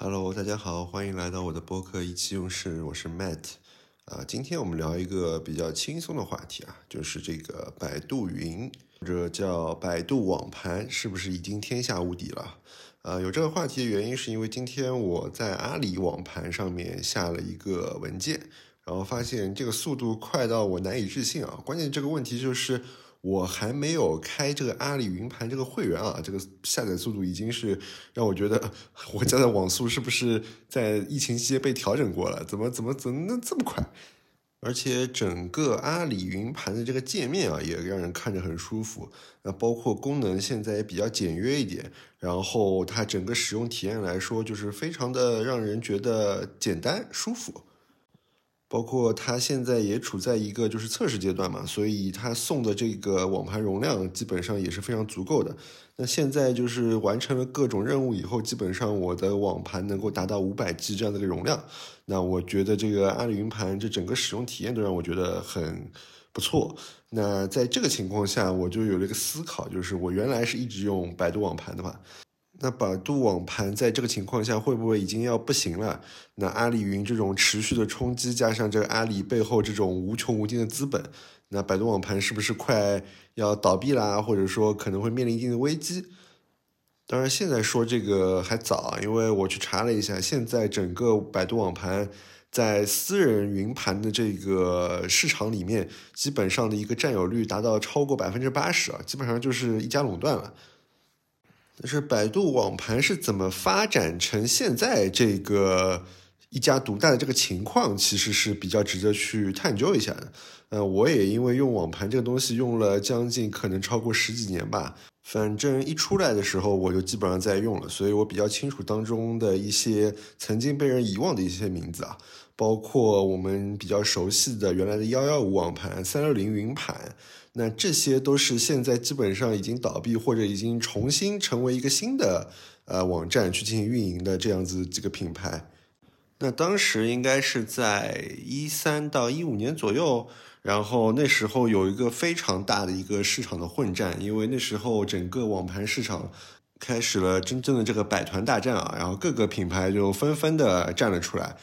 Hello，大家好，欢迎来到我的播客意气用事，我是 Matt。啊，今天我们聊一个比较轻松的话题啊，就是这个百度云或者叫百度网盘是不是已经天下无敌了？呃，有这个话题的原因是因为今天我在阿里网盘上面下了一个文件，然后发现这个速度快到我难以置信啊！关键这个问题就是。我还没有开这个阿里云盘这个会员啊，这个下载速度已经是让我觉得我家的网速是不是在疫情期间被调整过了？怎么怎么怎么能这么快？而且整个阿里云盘的这个界面啊，也让人看着很舒服。那包括功能现在也比较简约一点，然后它整个使用体验来说，就是非常的让人觉得简单舒服。包括它现在也处在一个就是测试阶段嘛，所以它送的这个网盘容量基本上也是非常足够的。那现在就是完成了各种任务以后，基本上我的网盘能够达到五百 G 这样的一个容量。那我觉得这个阿里云盘这整个使用体验都让我觉得很不错。那在这个情况下，我就有了一个思考，就是我原来是一直用百度网盘的嘛。那百度网盘在这个情况下会不会已经要不行了？那阿里云这种持续的冲击，加上这个阿里背后这种无穷无尽的资本，那百度网盘是不是快要倒闭啦？或者说可能会面临一定的危机？当然，现在说这个还早，因为我去查了一下，现在整个百度网盘在私人云盘的这个市场里面，基本上的一个占有率达到超过百分之八十啊，基本上就是一家垄断了。但是百度网盘是怎么发展成现在这个一家独大的这个情况，其实是比较值得去探究一下的。呃，我也因为用网盘这个东西用了将近可能超过十几年吧，反正一出来的时候我就基本上在用了，所以我比较清楚当中的一些曾经被人遗忘的一些名字啊，包括我们比较熟悉的原来的幺幺五网盘、三六零云盘。那这些都是现在基本上已经倒闭或者已经重新成为一个新的呃网站去进行运营的这样子几个品牌。那当时应该是在一三到一五年左右，然后那时候有一个非常大的一个市场的混战，因为那时候整个网盘市场开始了真正的这个百团大战啊，然后各个品牌就纷纷的站了出来。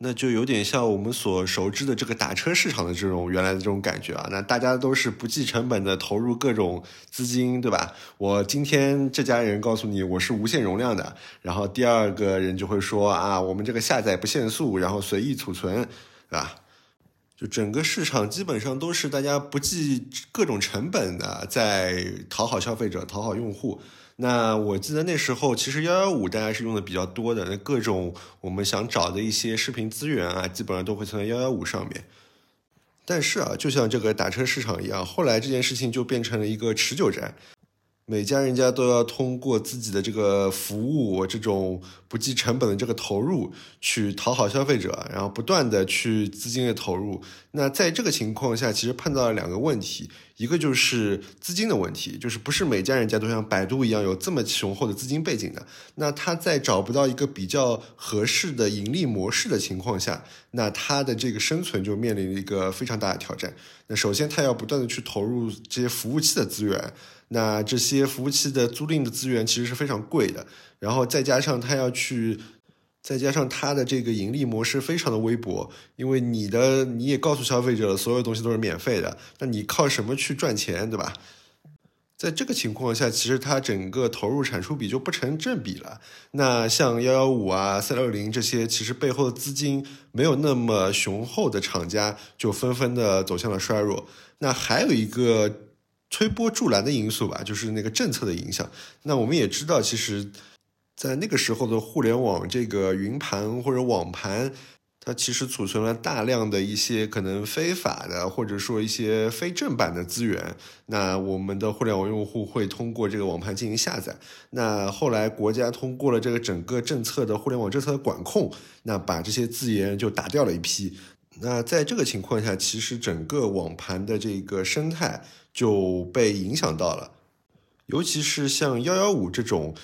那就有点像我们所熟知的这个打车市场的这种原来的这种感觉啊，那大家都是不计成本的投入各种资金，对吧？我今天这家人告诉你我是无限容量的，然后第二个人就会说啊，我们这个下载不限速，然后随意储存，对吧？就整个市场基本上都是大家不计各种成本的在讨好消费者、讨好用户。那我记得那时候其实幺幺五大家是用的比较多的，那各种我们想找的一些视频资源啊，基本上都会存在幺幺五上面。但是啊，就像这个打车市场一样，后来这件事情就变成了一个持久战。每家人家都要通过自己的这个服务，这种不计成本的这个投入去讨好消费者，然后不断的去资金的投入。那在这个情况下，其实碰到了两个问题，一个就是资金的问题，就是不是每家人家都像百度一样有这么雄厚的资金背景的。那他在找不到一个比较合适的盈利模式的情况下，那他的这个生存就面临一个非常大的挑战。那首先他要不断的去投入这些服务器的资源。那这些服务器的租赁的资源其实是非常贵的，然后再加上他要去，再加上它的这个盈利模式非常的微薄，因为你的你也告诉消费者了所有东西都是免费的，那你靠什么去赚钱，对吧？在这个情况下，其实它整个投入产出比就不成正比了。那像幺幺五啊、三六零这些，其实背后的资金没有那么雄厚的厂家，就纷纷的走向了衰弱。那还有一个。推波助澜的因素吧，就是那个政策的影响。那我们也知道，其实，在那个时候的互联网这个云盘或者网盘，它其实储存了大量的一些可能非法的或者说一些非正版的资源。那我们的互联网用户会通过这个网盘进行下载。那后来国家通过了这个整个政策的互联网政策的管控，那把这些资源就打掉了一批。那在这个情况下，其实整个网盘的这个生态就被影响到了，尤其是像幺幺五这种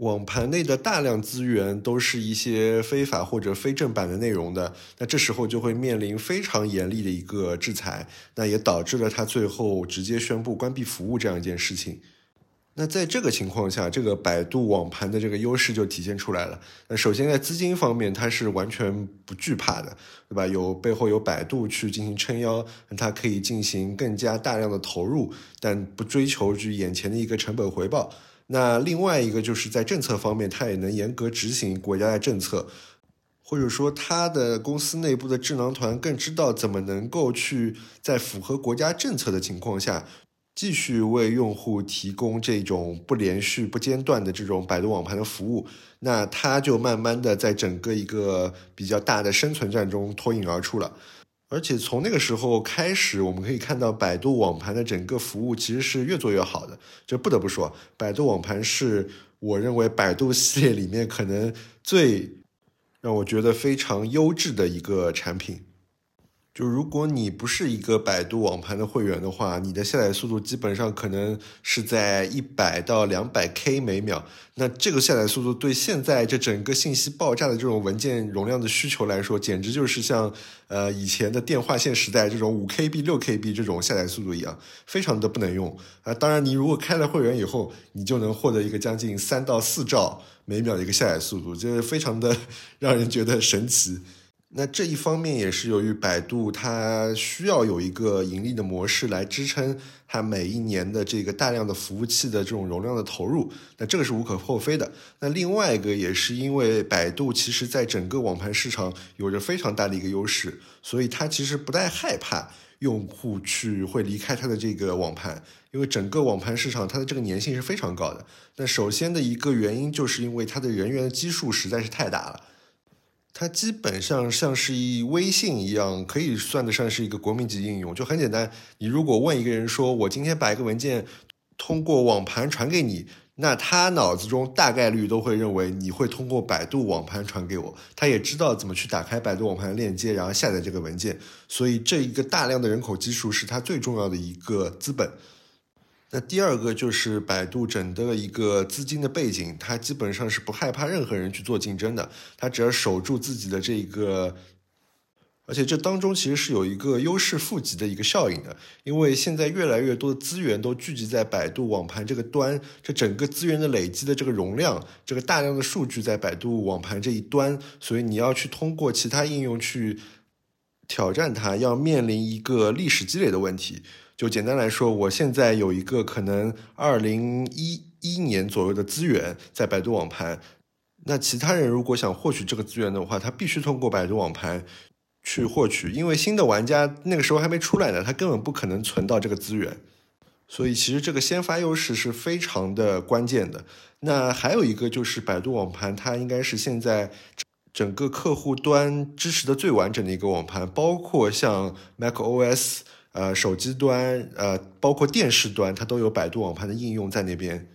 网盘内的大量资源都是一些非法或者非正版的内容的，那这时候就会面临非常严厉的一个制裁，那也导致了他最后直接宣布关闭服务这样一件事情。那在这个情况下，这个百度网盘的这个优势就体现出来了。那首先在资金方面，它是完全不惧怕的，对吧？有背后有百度去进行撑腰，它可以进行更加大量的投入，但不追求去眼前的一个成本回报。那另外一个就是在政策方面，它也能严格执行国家的政策，或者说它的公司内部的智囊团更知道怎么能够去在符合国家政策的情况下。继续为用户提供这种不连续、不间断的这种百度网盘的服务，那它就慢慢的在整个一个比较大的生存战中脱颖而出了。而且从那个时候开始，我们可以看到百度网盘的整个服务其实是越做越好的。就不得不说，百度网盘是我认为百度系列里面可能最让我觉得非常优质的一个产品。就如果你不是一个百度网盘的会员的话，你的下载速度基本上可能是在一百到两百 K 每秒。那这个下载速度对现在这整个信息爆炸的这种文件容量的需求来说，简直就是像呃以前的电话线时代这种五 KB、六 KB 这种下载速度一样，非常的不能用啊。当然，你如果开了会员以后，你就能获得一个将近三到四兆每秒的一个下载速度，这非常的 让人觉得神奇。那这一方面也是由于百度它需要有一个盈利的模式来支撑它每一年的这个大量的服务器的这种容量的投入，那这个是无可厚非的。那另外一个也是因为百度其实在整个网盘市场有着非常大的一个优势，所以它其实不太害怕用户去会离开它的这个网盘，因为整个网盘市场它的这个粘性是非常高的。那首先的一个原因就是因为它的人员的基数实在是太大了。它基本上像是一微信一样，可以算得上是一个国民级应用。就很简单，你如果问一个人说：“我今天把一个文件通过网盘传给你”，那他脑子中大概率都会认为你会通过百度网盘传给我。他也知道怎么去打开百度网盘链接，然后下载这个文件。所以，这一个大量的人口基数是它最重要的一个资本。那第二个就是百度整的一个资金的背景，它基本上是不害怕任何人去做竞争的，它只要守住自己的这个，而且这当中其实是有一个优势负极的一个效应的，因为现在越来越多的资源都聚集在百度网盘这个端，这整个资源的累积的这个容量，这个大量的数据在百度网盘这一端，所以你要去通过其他应用去挑战它，要面临一个历史积累的问题。就简单来说，我现在有一个可能二零一一年左右的资源在百度网盘，那其他人如果想获取这个资源的话，他必须通过百度网盘去获取，因为新的玩家那个时候还没出来呢，他根本不可能存到这个资源，所以其实这个先发优势是非常的关键的。那还有一个就是百度网盘，它应该是现在整个客户端支持的最完整的一个网盘，包括像 macOS。呃，手机端，呃，包括电视端，它都有百度网盘的应用在那边，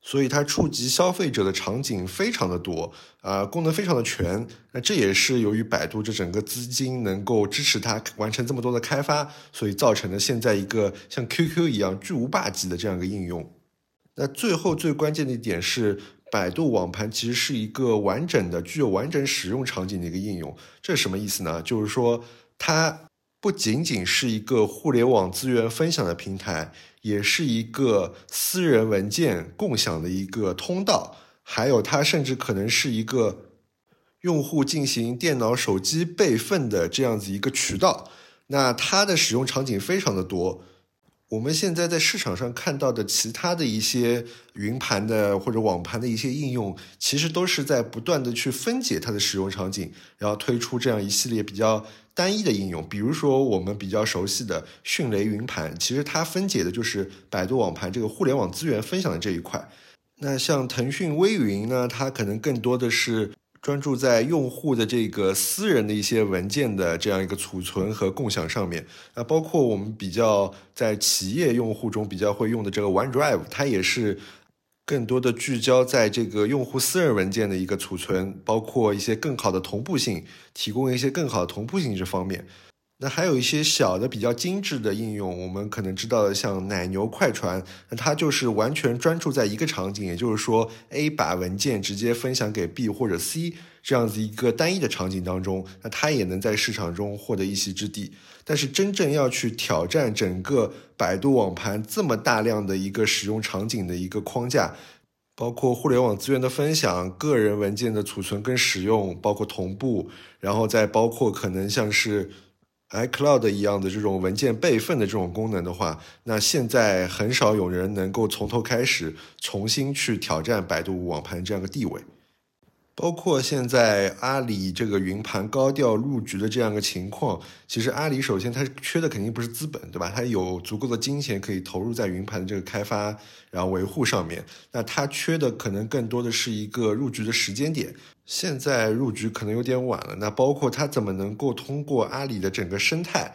所以它触及消费者的场景非常的多，啊，功能非常的全。那这也是由于百度这整个资金能够支持它完成这么多的开发，所以造成了现在一个像 QQ 一样巨无霸级的这样一个应用。那最后最关键的一点是，百度网盘其实是一个完整的、具有完整使用场景的一个应用。这是什么意思呢？就是说它。不仅仅是一个互联网资源分享的平台，也是一个私人文件共享的一个通道，还有它甚至可能是一个用户进行电脑、手机备份的这样子一个渠道。那它的使用场景非常的多。我们现在在市场上看到的其他的一些云盘的或者网盘的一些应用，其实都是在不断的去分解它的使用场景，然后推出这样一系列比较单一的应用。比如说我们比较熟悉的迅雷云盘，其实它分解的就是百度网盘这个互联网资源分享的这一块。那像腾讯微云呢，它可能更多的是。专注在用户的这个私人的一些文件的这样一个储存和共享上面那，包括我们比较在企业用户中比较会用的这个 OneDrive，它也是更多的聚焦在这个用户私人文件的一个储存，包括一些更好的同步性，提供一些更好的同步性这方面。那还有一些小的比较精致的应用，我们可能知道的，像奶牛快传，那它就是完全专注在一个场景，也就是说，A 把文件直接分享给 B 或者 C 这样子一个单一的场景当中，那它也能在市场中获得一席之地。但是真正要去挑战整个百度网盘这么大量的一个使用场景的一个框架，包括互联网资源的分享、个人文件的储存跟使用，包括同步，然后再包括可能像是。iCloud 一样的这种文件备份的这种功能的话，那现在很少有人能够从头开始重新去挑战百度网盘这样的地位。包括现在阿里这个云盘高调入局的这样一个情况，其实阿里首先它缺的肯定不是资本，对吧？它有足够的金钱可以投入在云盘的这个开发然后维护上面。那它缺的可能更多的是一个入局的时间点。现在入局可能有点晚了。那包括它怎么能够通过阿里的整个生态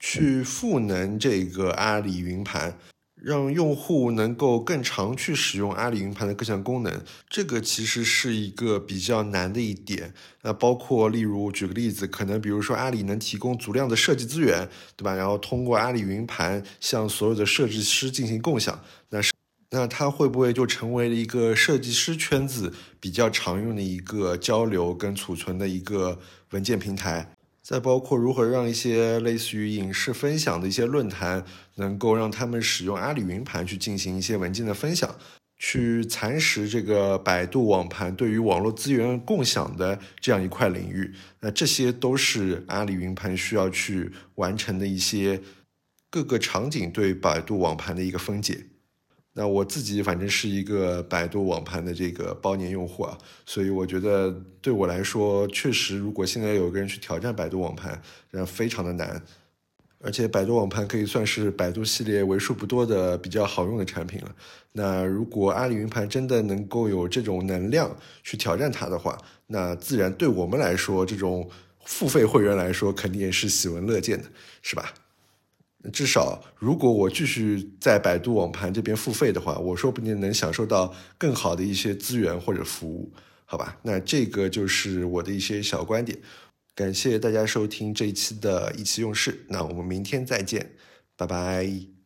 去赋能这个阿里云盘？让用户能够更常去使用阿里云盘的各项功能，这个其实是一个比较难的一点。那包括例如举个例子，可能比如说阿里能提供足量的设计资源，对吧？然后通过阿里云盘向所有的设计师进行共享，那是那它会不会就成为了一个设计师圈子比较常用的一个交流跟储存的一个文件平台？再包括如何让一些类似于影视分享的一些论坛，能够让他们使用阿里云盘去进行一些文件的分享，去蚕食这个百度网盘对于网络资源共享的这样一块领域。那这些都是阿里云盘需要去完成的一些各个场景对百度网盘的一个分解。那我自己反正是一个百度网盘的这个包年用户啊，所以我觉得对我来说，确实如果现在有个人去挑战百度网盘，那非常的难。而且百度网盘可以算是百度系列为数不多的比较好用的产品了。那如果阿里云盘真的能够有这种能量去挑战它的话，那自然对我们来说，这种付费会员来说，肯定也是喜闻乐见的，是吧？至少，如果我继续在百度网盘这边付费的话，我说不定能享受到更好的一些资源或者服务，好吧？那这个就是我的一些小观点。感谢大家收听这一期的意气用事，那我们明天再见，拜拜。